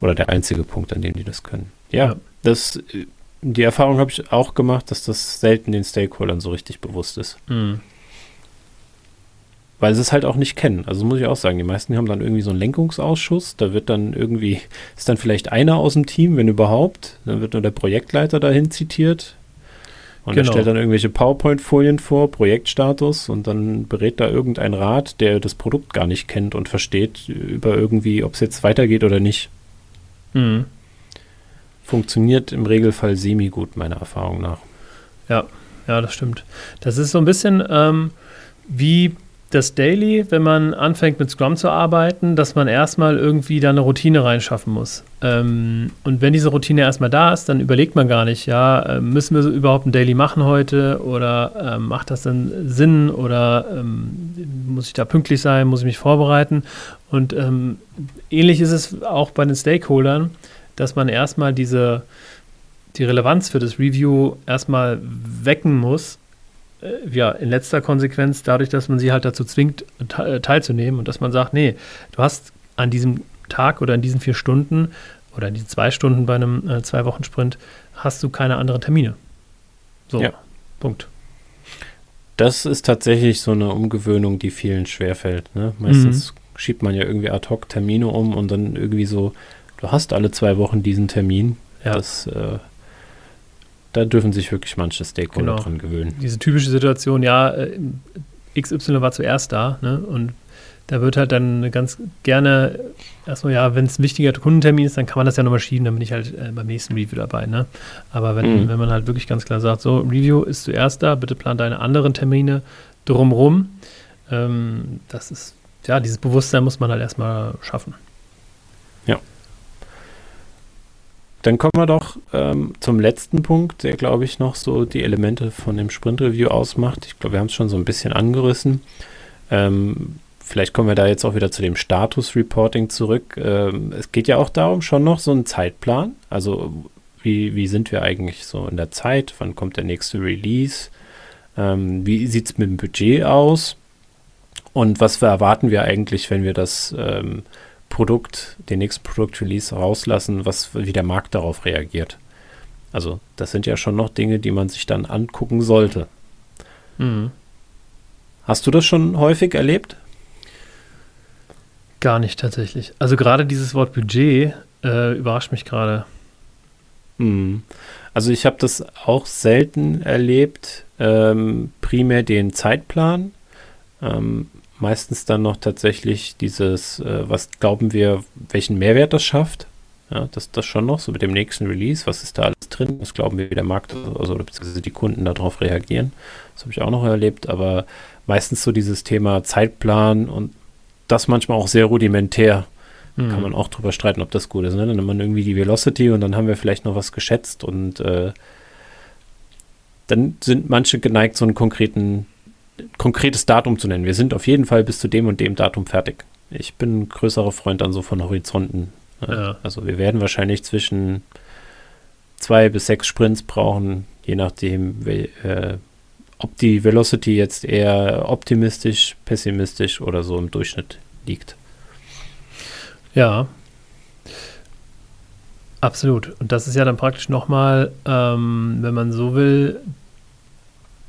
Speaker 1: oder der einzige Punkt, an dem die das können. Ja, ja. das äh, die Erfahrung habe ich auch gemacht, dass das selten den Stakeholdern so richtig bewusst ist. Mhm. Weil sie es halt auch nicht kennen. Also muss ich auch sagen, die meisten haben dann irgendwie so einen Lenkungsausschuss. Da wird dann irgendwie, ist dann vielleicht einer aus dem Team, wenn überhaupt. Dann wird nur der Projektleiter dahin zitiert. Und genau. er stellt dann irgendwelche PowerPoint-Folien vor, Projektstatus, und dann berät da irgendein Rat, der das Produkt gar nicht kennt und versteht über irgendwie, ob es jetzt weitergeht oder nicht. Mhm funktioniert im Regelfall semi-gut, meiner Erfahrung nach.
Speaker 2: Ja, ja, das stimmt. Das ist so ein bisschen ähm, wie das Daily, wenn man anfängt mit Scrum zu arbeiten, dass man erstmal irgendwie da eine Routine reinschaffen muss. Ähm, und wenn diese Routine erstmal da ist, dann überlegt man gar nicht, ja, äh, müssen wir so überhaupt ein Daily machen heute oder äh, macht das denn Sinn oder ähm, muss ich da pünktlich sein, muss ich mich vorbereiten? Und ähm, ähnlich ist es auch bei den Stakeholdern dass man erstmal diese, die Relevanz für das Review erstmal wecken muss. Äh, ja, in letzter Konsequenz dadurch, dass man sie halt dazu zwingt, te teilzunehmen und dass man sagt, nee, du hast an diesem Tag oder in diesen vier Stunden oder in diesen zwei Stunden bei einem äh, Zwei-Wochen-Sprint hast du keine anderen Termine. So, ja. Punkt.
Speaker 1: Das ist tatsächlich so eine Umgewöhnung, die vielen schwerfällt. Ne? Meistens mhm. schiebt man ja irgendwie ad hoc Termine um und dann irgendwie so du hast alle zwei Wochen diesen Termin. Ja. Das, äh, da dürfen sich wirklich manche Stakeholder genau. dran gewöhnen.
Speaker 2: Diese typische Situation, ja, äh, XY war zuerst da, ne? Und da wird halt dann ganz gerne erstmal, ja, wenn es ein wichtiger Kundentermin ist, dann kann man das ja nochmal schieben, dann bin ich halt äh, beim nächsten Review dabei, ne? Aber wenn, mhm. wenn man halt wirklich ganz klar sagt, so, Review ist zuerst da, bitte plan deine anderen Termine drumrum, ähm, das ist, ja, dieses Bewusstsein muss man halt erstmal schaffen.
Speaker 1: Dann kommen wir doch ähm, zum letzten Punkt, der, glaube ich, noch so die Elemente von dem Sprint-Review ausmacht. Ich glaube, wir haben es schon so ein bisschen angerissen. Ähm, vielleicht kommen wir da jetzt auch wieder zu dem Status-Reporting zurück. Ähm, es geht ja auch darum, schon noch so einen Zeitplan. Also, wie, wie sind wir eigentlich so in der Zeit? Wann kommt der nächste Release? Ähm, wie sieht es mit dem Budget aus? Und was erwarten wir eigentlich, wenn wir das ähm, Produkt, den nächsten Produktrelease rauslassen, was, wie der Markt darauf reagiert. Also, das sind ja schon noch Dinge, die man sich dann angucken sollte. Mhm. Hast du das schon häufig erlebt?
Speaker 2: Gar nicht tatsächlich. Also gerade dieses Wort Budget äh, überrascht mich gerade.
Speaker 1: Mhm. Also ich habe das auch selten erlebt, ähm, primär den Zeitplan. Ähm, meistens dann noch tatsächlich dieses, äh, was glauben wir, welchen Mehrwert das schafft. Ja, das, das schon noch, so mit dem nächsten Release, was ist da alles drin, was glauben wir, wie der Markt, also beziehungsweise die Kunden darauf reagieren. Das habe ich auch noch erlebt, aber meistens so dieses Thema Zeitplan und das manchmal auch sehr rudimentär. Mhm. Kann man auch drüber streiten, ob das gut ist. Ne? Dann nimmt man irgendwie die Velocity und dann haben wir vielleicht noch was geschätzt und äh, dann sind manche geneigt, so einen konkreten konkretes Datum zu nennen. Wir sind auf jeden Fall bis zu dem und dem Datum fertig. Ich bin ein größerer Freund dann so von Horizonten. Ja. Also wir werden wahrscheinlich zwischen zwei bis sechs Sprints brauchen, je nachdem, äh, ob die Velocity jetzt eher optimistisch, pessimistisch oder so im Durchschnitt liegt.
Speaker 2: Ja, absolut. Und das ist ja dann praktisch nochmal, ähm, wenn man so will,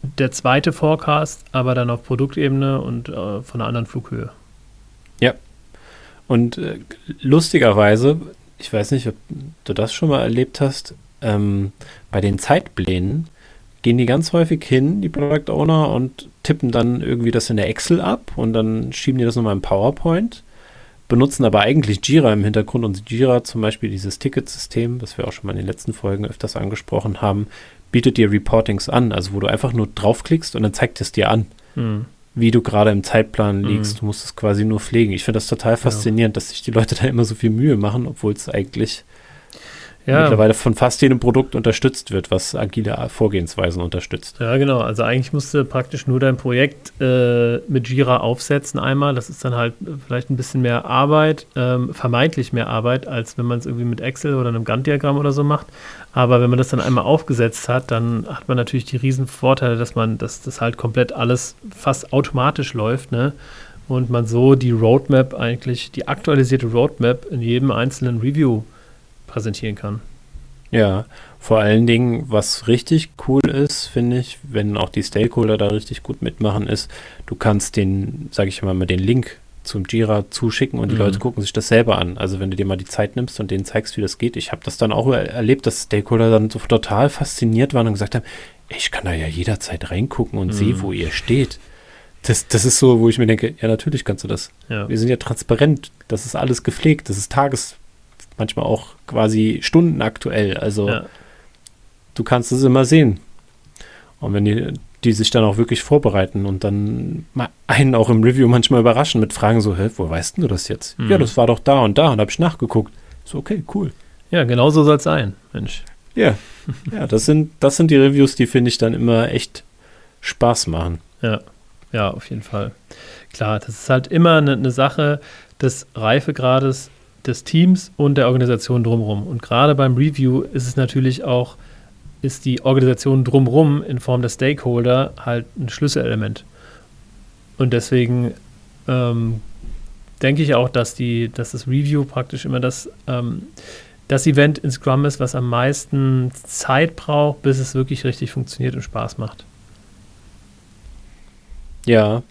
Speaker 2: der zweite Forecast, aber dann auf Produktebene und äh, von einer anderen Flughöhe.
Speaker 1: Ja. Und äh, lustigerweise, ich weiß nicht, ob du das schon mal erlebt hast, ähm, bei den Zeitplänen gehen die ganz häufig hin, die Product Owner, und tippen dann irgendwie das in der Excel ab und dann schieben die das nochmal im PowerPoint, benutzen aber eigentlich Jira im Hintergrund und Jira zum Beispiel dieses Ticketsystem, was wir auch schon mal in den letzten Folgen öfters angesprochen haben, bietet dir Reportings an, also wo du einfach nur draufklickst und dann zeigt es dir an, mhm. wie du gerade im Zeitplan liegst. Mhm. Du musst es quasi nur pflegen. Ich finde das total faszinierend, ja. dass sich die Leute da immer so viel Mühe machen, obwohl es eigentlich ja. mittlerweile von fast jedem Produkt unterstützt wird, was agile Vorgehensweisen unterstützt.
Speaker 2: Ja, genau. Also eigentlich musst du praktisch nur dein Projekt äh, mit Jira aufsetzen einmal. Das ist dann halt vielleicht ein bisschen mehr Arbeit, ähm, vermeintlich mehr Arbeit, als wenn man es irgendwie mit Excel oder einem Gantt-Diagramm oder so macht. Aber wenn man das dann einmal aufgesetzt hat, dann hat man natürlich die riesen Vorteile, dass man, dass das halt komplett alles fast automatisch läuft, ne? Und man so die Roadmap eigentlich, die aktualisierte Roadmap in jedem einzelnen Review präsentieren kann.
Speaker 1: Ja, vor allen Dingen, was richtig cool ist, finde ich, wenn auch die Stakeholder da richtig gut mitmachen, ist, du kannst den, sage ich mal, mal den Link zum Jira zuschicken und die mhm. Leute gucken sich das selber an. Also wenn du dir mal die Zeit nimmst und denen zeigst, wie das geht. Ich habe das dann auch erlebt, dass Stakeholder dann so total fasziniert waren und gesagt haben, ich kann da ja jederzeit reingucken und mhm. sehe, wo ihr steht. Das, das ist so, wo ich mir denke, ja, natürlich kannst du das. Ja. Wir sind ja transparent, das ist alles gepflegt, das ist Tages, manchmal auch quasi stundenaktuell. Also ja. du kannst es immer sehen. Und wenn die, die sich dann auch wirklich vorbereiten und dann einen auch im Review manchmal überraschen mit Fragen so, wo weißt du das jetzt? Mhm. Ja, das war doch da und da und habe ich nachgeguckt. So, okay, cool.
Speaker 2: Ja, genau so soll es sein, Mensch.
Speaker 1: Ja, ja, das sind, das sind die Reviews, die finde ich dann immer echt Spaß machen.
Speaker 2: Ja, ja, auf jeden Fall. Klar, das ist halt immer eine, eine Sache des Reifegrades des Teams und der Organisation drumherum. Und gerade beim Review ist es natürlich auch, ist die Organisation drumherum in Form der Stakeholder halt ein Schlüsselelement. Und deswegen ähm, denke ich auch, dass, die, dass das Review praktisch immer das, ähm, das Event in Scrum ist, was am meisten Zeit braucht, bis es wirklich richtig funktioniert und Spaß macht.
Speaker 1: Ja.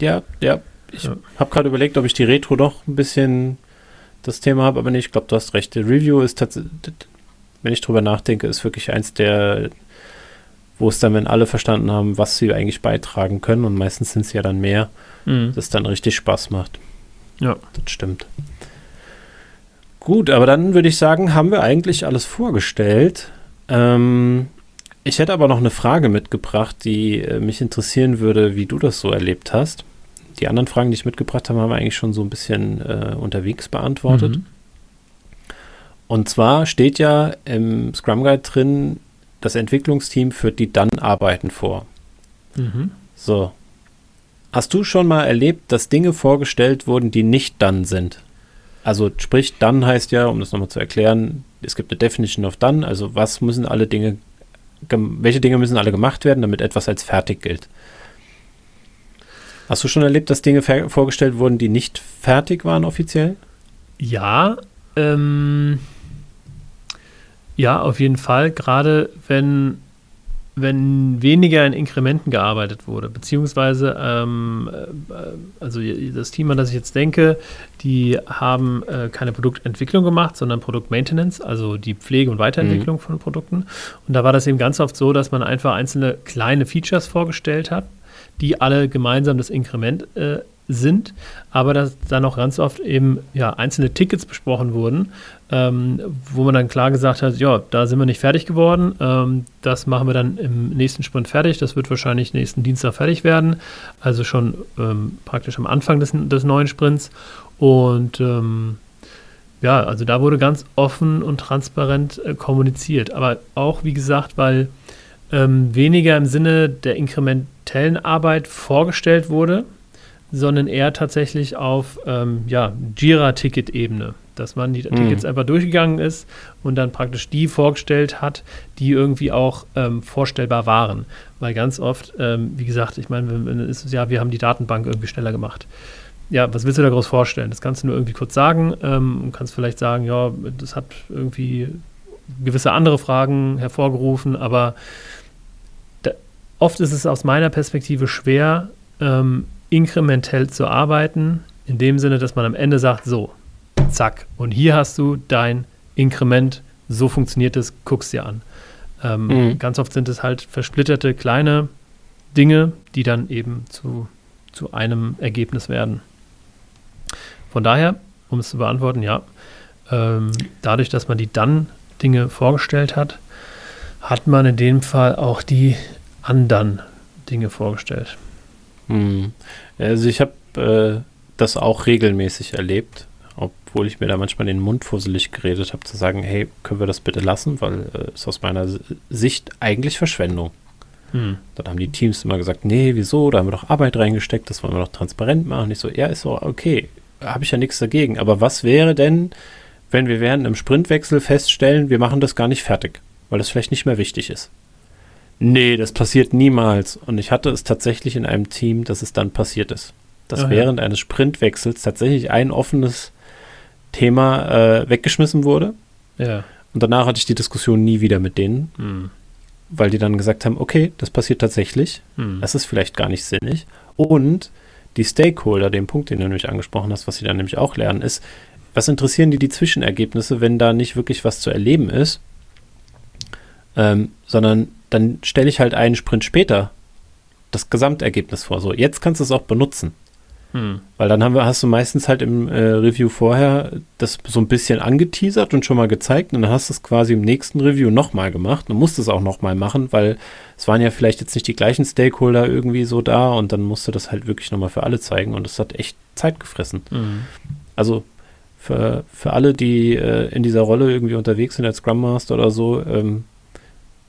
Speaker 1: Ja, ja, ich ja. habe gerade überlegt, ob ich die Retro doch ein bisschen das Thema habe, aber nee, ich glaube, du hast recht. Die Review ist tatsächlich, wenn ich drüber nachdenke, ist wirklich eins der, wo es dann, wenn alle verstanden haben, was sie eigentlich beitragen können, und meistens sind es ja dann mehr, mhm. das dann richtig Spaß macht. Ja. Das stimmt. Gut, aber dann würde ich sagen, haben wir eigentlich alles vorgestellt. Ähm, ich hätte aber noch eine Frage mitgebracht, die äh, mich interessieren würde, wie du das so erlebt hast die anderen Fragen, die ich mitgebracht habe, haben wir eigentlich schon so ein bisschen äh, unterwegs beantwortet. Mhm. Und zwar steht ja im Scrum Guide drin, das Entwicklungsteam führt die Dann-Arbeiten vor. Mhm. So. Hast du schon mal erlebt, dass Dinge vorgestellt wurden, die nicht dann sind? Also sprich, dann heißt ja, um das nochmal zu erklären, es gibt eine Definition of done, also was müssen alle Dinge, welche Dinge müssen alle gemacht werden, damit etwas als fertig gilt. Hast du schon erlebt, dass Dinge vorgestellt wurden, die nicht fertig waren offiziell?
Speaker 2: Ja, ähm, ja, auf jeden Fall. Gerade wenn, wenn weniger in Inkrementen gearbeitet wurde, beziehungsweise ähm, äh, also das Team, an das ich jetzt denke, die haben äh, keine Produktentwicklung gemacht, sondern Produktmaintenance, also die Pflege und Weiterentwicklung mhm. von Produkten. Und da war das eben ganz oft so, dass man einfach einzelne kleine Features vorgestellt hat die alle gemeinsam das Inkrement äh, sind, aber dass dann auch ganz oft eben ja, einzelne Tickets besprochen wurden, ähm, wo man dann klar gesagt hat, ja, da sind wir nicht fertig geworden, ähm, das machen wir dann im nächsten Sprint fertig, das wird wahrscheinlich nächsten Dienstag fertig werden, also schon ähm, praktisch am Anfang des, des neuen Sprints. Und ähm, ja, also da wurde ganz offen und transparent äh, kommuniziert, aber auch, wie gesagt, weil ähm, weniger im Sinne der inkrementellen Arbeit vorgestellt wurde, sondern eher tatsächlich auf ähm, ja, Jira-Ticket-Ebene, dass man die mhm. Tickets einfach durchgegangen ist und dann praktisch die vorgestellt hat, die irgendwie auch ähm, vorstellbar waren. Weil ganz oft, ähm, wie gesagt, ich meine, es ist ja, wir haben die Datenbank irgendwie schneller gemacht. Ja, was willst du da groß vorstellen? Das kannst du nur irgendwie kurz sagen ähm, und kannst vielleicht sagen, ja, das hat irgendwie gewisse andere Fragen hervorgerufen, aber Oft ist es aus meiner Perspektive schwer, ähm, inkrementell zu arbeiten, in dem Sinne, dass man am Ende sagt, so, zack, und hier hast du dein Inkrement, so funktioniert es, guck's dir an. Ähm, mhm. Ganz oft sind es halt versplitterte kleine Dinge, die dann eben zu, zu einem Ergebnis werden. Von daher, um es zu beantworten, ja, ähm, dadurch, dass man die dann Dinge vorgestellt hat, hat man in dem Fall auch die anderen Dinge vorgestellt.
Speaker 1: Hm. Also ich habe äh, das auch regelmäßig erlebt, obwohl ich mir da manchmal den Mund fusselig geredet habe, zu sagen, hey, können wir das bitte lassen, weil äh, ist aus meiner Sicht eigentlich Verschwendung. Hm. Dann haben die Teams immer gesagt, nee, wieso, da haben wir doch Arbeit reingesteckt, das wollen wir doch transparent machen. Ich so, ja, ist so, okay, habe ich ja nichts dagegen. Aber was wäre denn, wenn wir während einem Sprintwechsel feststellen, wir machen das gar nicht fertig, weil das vielleicht nicht mehr wichtig ist? Nee, das passiert niemals. Und ich hatte es tatsächlich in einem Team, dass es dann passiert ist. Dass Ach, während eines Sprintwechsels tatsächlich ein offenes Thema äh, weggeschmissen wurde.
Speaker 2: Ja.
Speaker 1: Und danach hatte ich die Diskussion nie wieder mit denen, mhm. weil die dann gesagt haben, okay, das passiert tatsächlich. Mhm. Das ist vielleicht gar nicht sinnig. Und die Stakeholder, den Punkt, den du nämlich angesprochen hast, was sie dann nämlich auch lernen, ist, was interessieren die die Zwischenergebnisse, wenn da nicht wirklich was zu erleben ist, ähm, sondern dann stelle ich halt einen Sprint später das Gesamtergebnis vor. So, jetzt kannst du es auch benutzen. Hm. Weil dann haben wir, hast du meistens halt im äh, Review vorher das so ein bisschen angeteasert und schon mal gezeigt und dann hast du es quasi im nächsten Review nochmal gemacht. Du musst es auch nochmal machen, weil es waren ja vielleicht jetzt nicht die gleichen Stakeholder irgendwie so da und dann musst du das halt wirklich nochmal für alle zeigen und es hat echt Zeit gefressen. Hm. Also für, für alle, die äh, in dieser Rolle irgendwie unterwegs sind als Scrum Master oder so, ähm,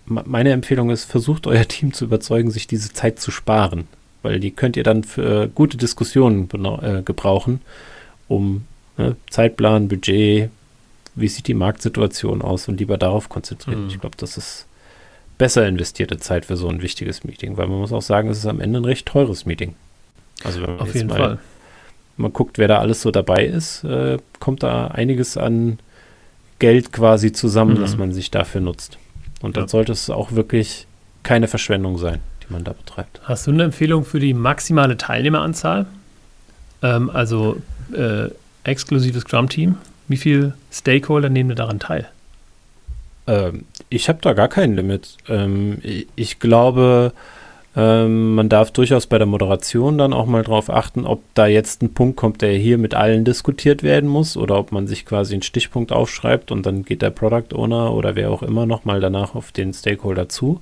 Speaker 1: meine Empfehlung ist, versucht euer Team zu überzeugen, sich diese Zeit zu sparen weil die könnt ihr dann für gute Diskussionen äh, gebrauchen, um ne, Zeitplan, Budget, wie sieht die Marktsituation aus und lieber darauf konzentrieren. Mhm. Ich glaube, das ist besser investierte Zeit für so ein wichtiges Meeting, weil man muss auch sagen, es ist am Ende ein recht teures Meeting. Also wenn man
Speaker 2: Auf jeden mal, Fall.
Speaker 1: man guckt, wer da alles so dabei ist, äh, kommt da einiges an Geld quasi zusammen, mhm. dass man sich dafür nutzt. Und dann ja. sollte es auch wirklich keine Verschwendung sein man da betreibt.
Speaker 2: Hast du eine Empfehlung für die maximale Teilnehmeranzahl? Ähm, also äh, exklusives Scrum-Team. Wie viele Stakeholder nehmen daran teil?
Speaker 1: Ähm, ich habe da gar kein Limit. Ähm, ich, ich, glaube, ähm, man darf durchaus bei der Moderation dann auch mal darauf achten, ob da jetzt ein Punkt kommt, der hier mit allen diskutiert werden muss oder ob man sich quasi einen Stichpunkt aufschreibt und dann geht der Product Owner oder wer auch immer nochmal danach auf den Stakeholder zu.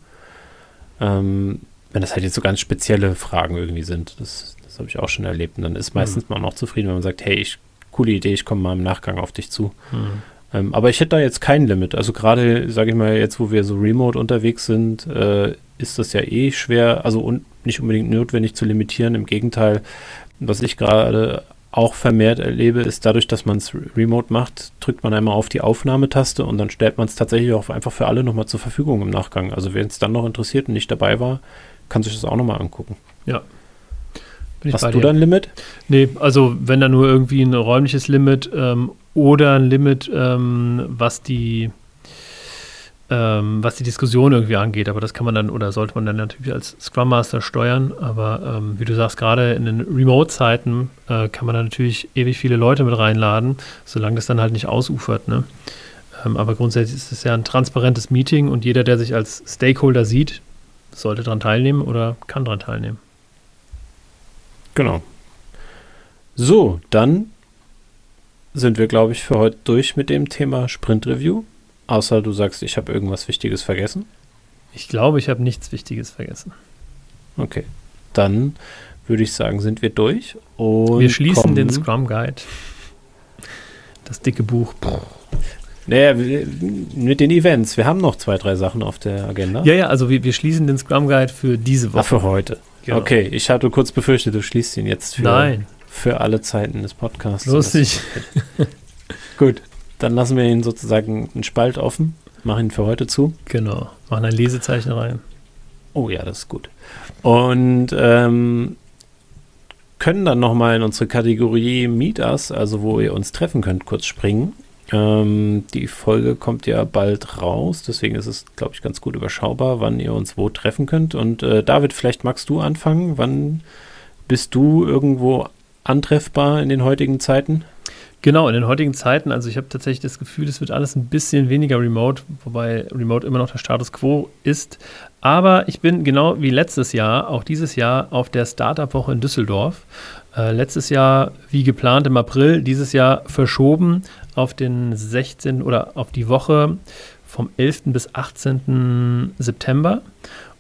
Speaker 1: Ähm, wenn das halt jetzt so ganz spezielle Fragen irgendwie sind. Das, das habe ich auch schon erlebt. Und dann ist meistens mhm. man auch zufrieden, wenn man sagt, hey, ich, coole Idee, ich komme mal im Nachgang auf dich zu. Mhm. Ähm, aber ich hätte da jetzt kein Limit. Also gerade, sage ich mal, jetzt, wo wir so remote unterwegs sind, äh, ist das ja eh schwer, also un nicht unbedingt notwendig zu limitieren. Im Gegenteil, was ich gerade auch vermehrt erlebe, ist dadurch, dass man es remote macht, drückt man einmal auf die Aufnahmetaste und dann stellt man es tatsächlich auch einfach für alle nochmal zur Verfügung im Nachgang. Also wer es dann noch interessiert und nicht dabei war, kann sich das auch nochmal angucken.
Speaker 2: Ja.
Speaker 1: Hast du da ein Limit?
Speaker 2: Nee, also wenn da nur irgendwie ein räumliches Limit ähm, oder ein Limit, ähm, was die ähm, was die Diskussion irgendwie angeht, aber das kann man dann oder sollte man dann natürlich als Scrum Master steuern. Aber ähm, wie du sagst, gerade in den Remote-Zeiten äh, kann man da natürlich ewig viele Leute mit reinladen, solange das dann halt nicht ausufert. Ne? Ähm, aber grundsätzlich ist es ja ein transparentes Meeting und jeder, der sich als Stakeholder sieht, sollte daran teilnehmen oder kann daran teilnehmen.
Speaker 1: Genau. So, dann sind wir, glaube ich, für heute durch mit dem Thema Sprint Review. Außer du sagst, ich habe irgendwas Wichtiges vergessen.
Speaker 2: Ich glaube, ich habe nichts Wichtiges vergessen.
Speaker 1: Okay. Dann würde ich sagen, sind wir durch. Und
Speaker 2: wir schließen den Scrum Guide. Das dicke Buch.
Speaker 1: Naja, mit den Events. Wir haben noch zwei, drei Sachen auf der Agenda.
Speaker 2: Ja, ja, also wir, wir schließen den Scrum Guide für diese Woche. Ach,
Speaker 1: für heute. Genau. Okay, ich hatte kurz befürchtet, du schließt ihn jetzt für,
Speaker 2: Nein.
Speaker 1: Für alle Zeiten des Podcasts.
Speaker 2: Lustig.
Speaker 1: Gut, dann lassen wir ihn sozusagen einen Spalt offen, machen ihn für heute zu.
Speaker 2: Genau, machen ein Lesezeichen rein.
Speaker 1: Oh ja, das ist gut. Und ähm, können dann nochmal in unsere Kategorie Meet Us, also wo ihr uns treffen könnt, kurz springen. Ähm, die Folge kommt ja bald raus, deswegen ist es, glaube ich, ganz gut überschaubar, wann ihr uns wo treffen könnt. Und äh, David, vielleicht magst du anfangen. Wann bist du irgendwo antreffbar in den heutigen Zeiten?
Speaker 2: Genau, in den heutigen Zeiten, also ich habe tatsächlich das Gefühl, es wird alles ein bisschen weniger remote, wobei remote immer noch der Status quo ist. Aber ich bin genau wie letztes Jahr, auch dieses Jahr auf der Startup-Woche in Düsseldorf. Äh, letztes Jahr wie geplant im April, dieses Jahr verschoben auf den 16. oder auf die Woche vom 11. bis 18. September.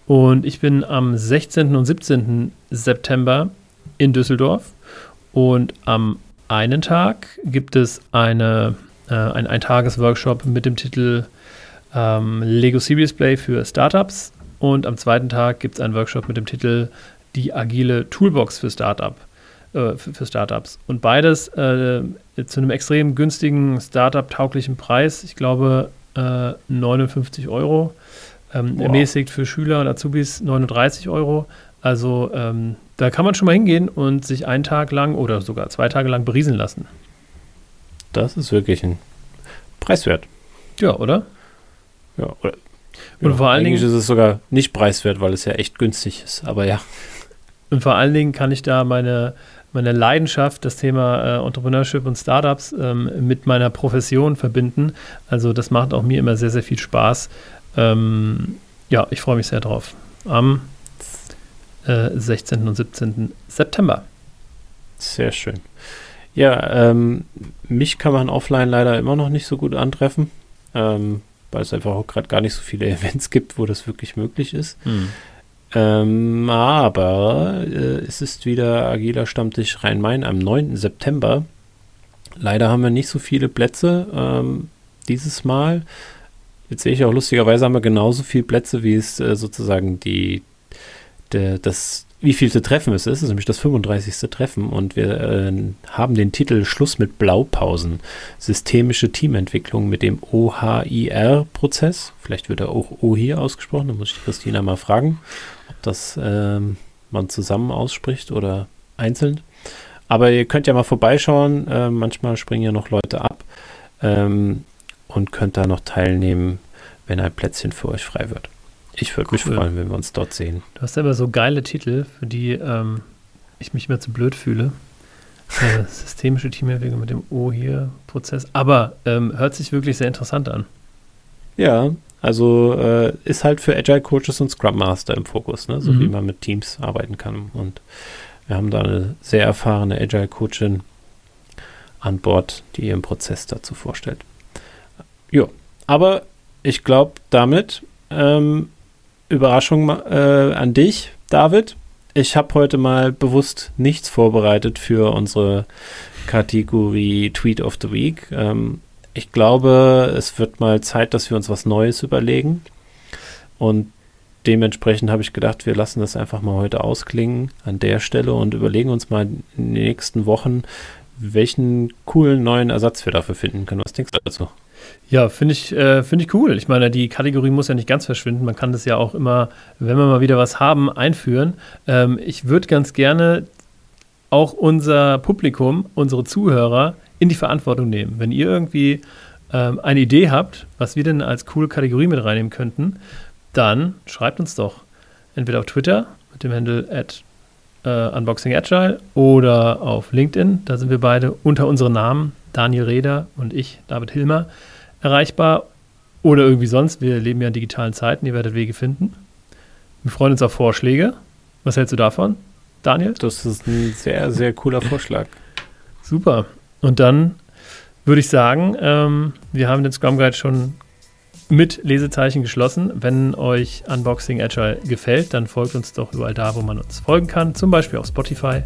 Speaker 2: Und ich bin am 16. und 17. September in Düsseldorf. Und am einen Tag gibt es eine, äh, ein Eintages-Workshop mit dem Titel ähm, Lego Serious Play für Startups. Und am zweiten Tag gibt es einen Workshop mit dem Titel Die agile Toolbox für, Startup, äh, für, Startups. Und beides äh, zu einem extrem günstigen, Startup-tauglichen Preis. Ich glaube, 59 äh, Euro. Ähm. Ermäßigt für Schüler und Azubis 39 Euro. Also ähm, da kann man schon mal hingehen und sich einen Tag lang oder sogar zwei Tage lang berieseln lassen.
Speaker 1: Das ist wirklich ein preiswert.
Speaker 2: Ja, oder?
Speaker 1: Ja, oder. Und
Speaker 2: ja, vor allen Dingen
Speaker 1: ist es sogar nicht preiswert, weil es ja echt günstig ist, aber ja.
Speaker 2: Und vor allen Dingen kann ich da meine, meine Leidenschaft, das Thema äh, Entrepreneurship und Startups ähm, mit meiner Profession verbinden. Also das macht auch mir immer sehr, sehr viel Spaß. Ähm, ja, ich freue mich sehr drauf. Am 16. Äh, und 17. September.
Speaker 1: Sehr schön. Ja, ähm, mich kann man offline leider immer noch nicht so gut antreffen, ähm, weil es einfach auch gerade gar nicht so viele Events gibt, wo das wirklich möglich ist. Hm. Ähm, aber äh, es ist wieder Agiler Stammtisch Rhein-Main am 9. September. Leider haben wir nicht so viele Plätze ähm, dieses Mal. Jetzt sehe ich auch lustigerweise haben wir genauso viele Plätze, wie es äh, sozusagen die der, das vielte Treffen es ist. Es ist nämlich das 35. Treffen und wir äh, haben den Titel Schluss mit Blaupausen. Systemische Teamentwicklung mit dem OHIR-Prozess. Vielleicht wird er auch O hier ausgesprochen, da muss ich Christina mal fragen, ob das ähm, man zusammen ausspricht oder einzeln. Aber ihr könnt ja mal vorbeischauen. Äh, manchmal springen ja noch Leute ab ähm, und könnt da noch teilnehmen, wenn ein Plätzchen für euch frei wird. Ich würde cool. mich freuen, wenn wir uns dort sehen.
Speaker 2: Du hast immer so geile Titel, für die ähm, ich mich immer zu blöd fühle. Äh, systemische Teamerwägung mit dem O hier Prozess. Aber ähm, hört sich wirklich sehr interessant an.
Speaker 1: Ja, also äh, ist halt für Agile Coaches und Scrum Master im Fokus, ne? so mhm. wie man mit Teams arbeiten kann. Und wir haben da eine sehr erfahrene Agile Coachin an Bord, die ihren Prozess dazu vorstellt. Ja, aber ich glaube, damit ähm, Überraschung äh, an dich, David. Ich habe heute mal bewusst nichts vorbereitet für unsere Kategorie Tweet of the Week. Ähm, ich glaube, es wird mal Zeit, dass wir uns was Neues überlegen. Und dementsprechend habe ich gedacht, wir lassen das einfach mal heute ausklingen an der Stelle und überlegen uns mal in den nächsten Wochen, welchen coolen neuen Ersatz wir dafür finden können. Was denkst du dazu?
Speaker 2: Ja, finde ich, äh, find ich cool. Ich meine, die Kategorie muss ja nicht ganz verschwinden. Man kann das ja auch immer, wenn wir mal wieder was haben, einführen. Ähm, ich würde ganz gerne auch unser Publikum, unsere Zuhörer in die Verantwortung nehmen. Wenn ihr irgendwie ähm, eine Idee habt, was wir denn als coole Kategorie mit reinnehmen könnten, dann schreibt uns doch entweder auf Twitter mit dem Handle at äh, Unboxing Agile oder auf LinkedIn. Da sind wir beide unter unseren Namen, Daniel Reder und ich, David Hilmer erreichbar oder irgendwie sonst. Wir leben ja in digitalen Zeiten, ihr werdet Wege finden. Wir freuen uns auf Vorschläge. Was hältst du davon, Daniel?
Speaker 1: Das ist ein sehr, sehr cooler Vorschlag.
Speaker 2: Super. Und dann würde ich sagen, ähm, wir haben den Scrum Guide schon mit Lesezeichen geschlossen. Wenn euch Unboxing Agile gefällt, dann folgt uns doch überall da, wo man uns folgen kann, zum Beispiel auf Spotify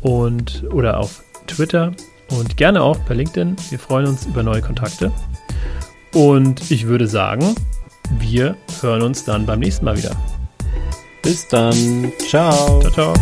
Speaker 2: und oder auf Twitter und gerne auch per LinkedIn. Wir freuen uns über neue Kontakte. Und ich würde sagen, wir hören uns dann beim nächsten Mal wieder.
Speaker 1: Bis dann. Ciao.
Speaker 2: Ciao, ciao.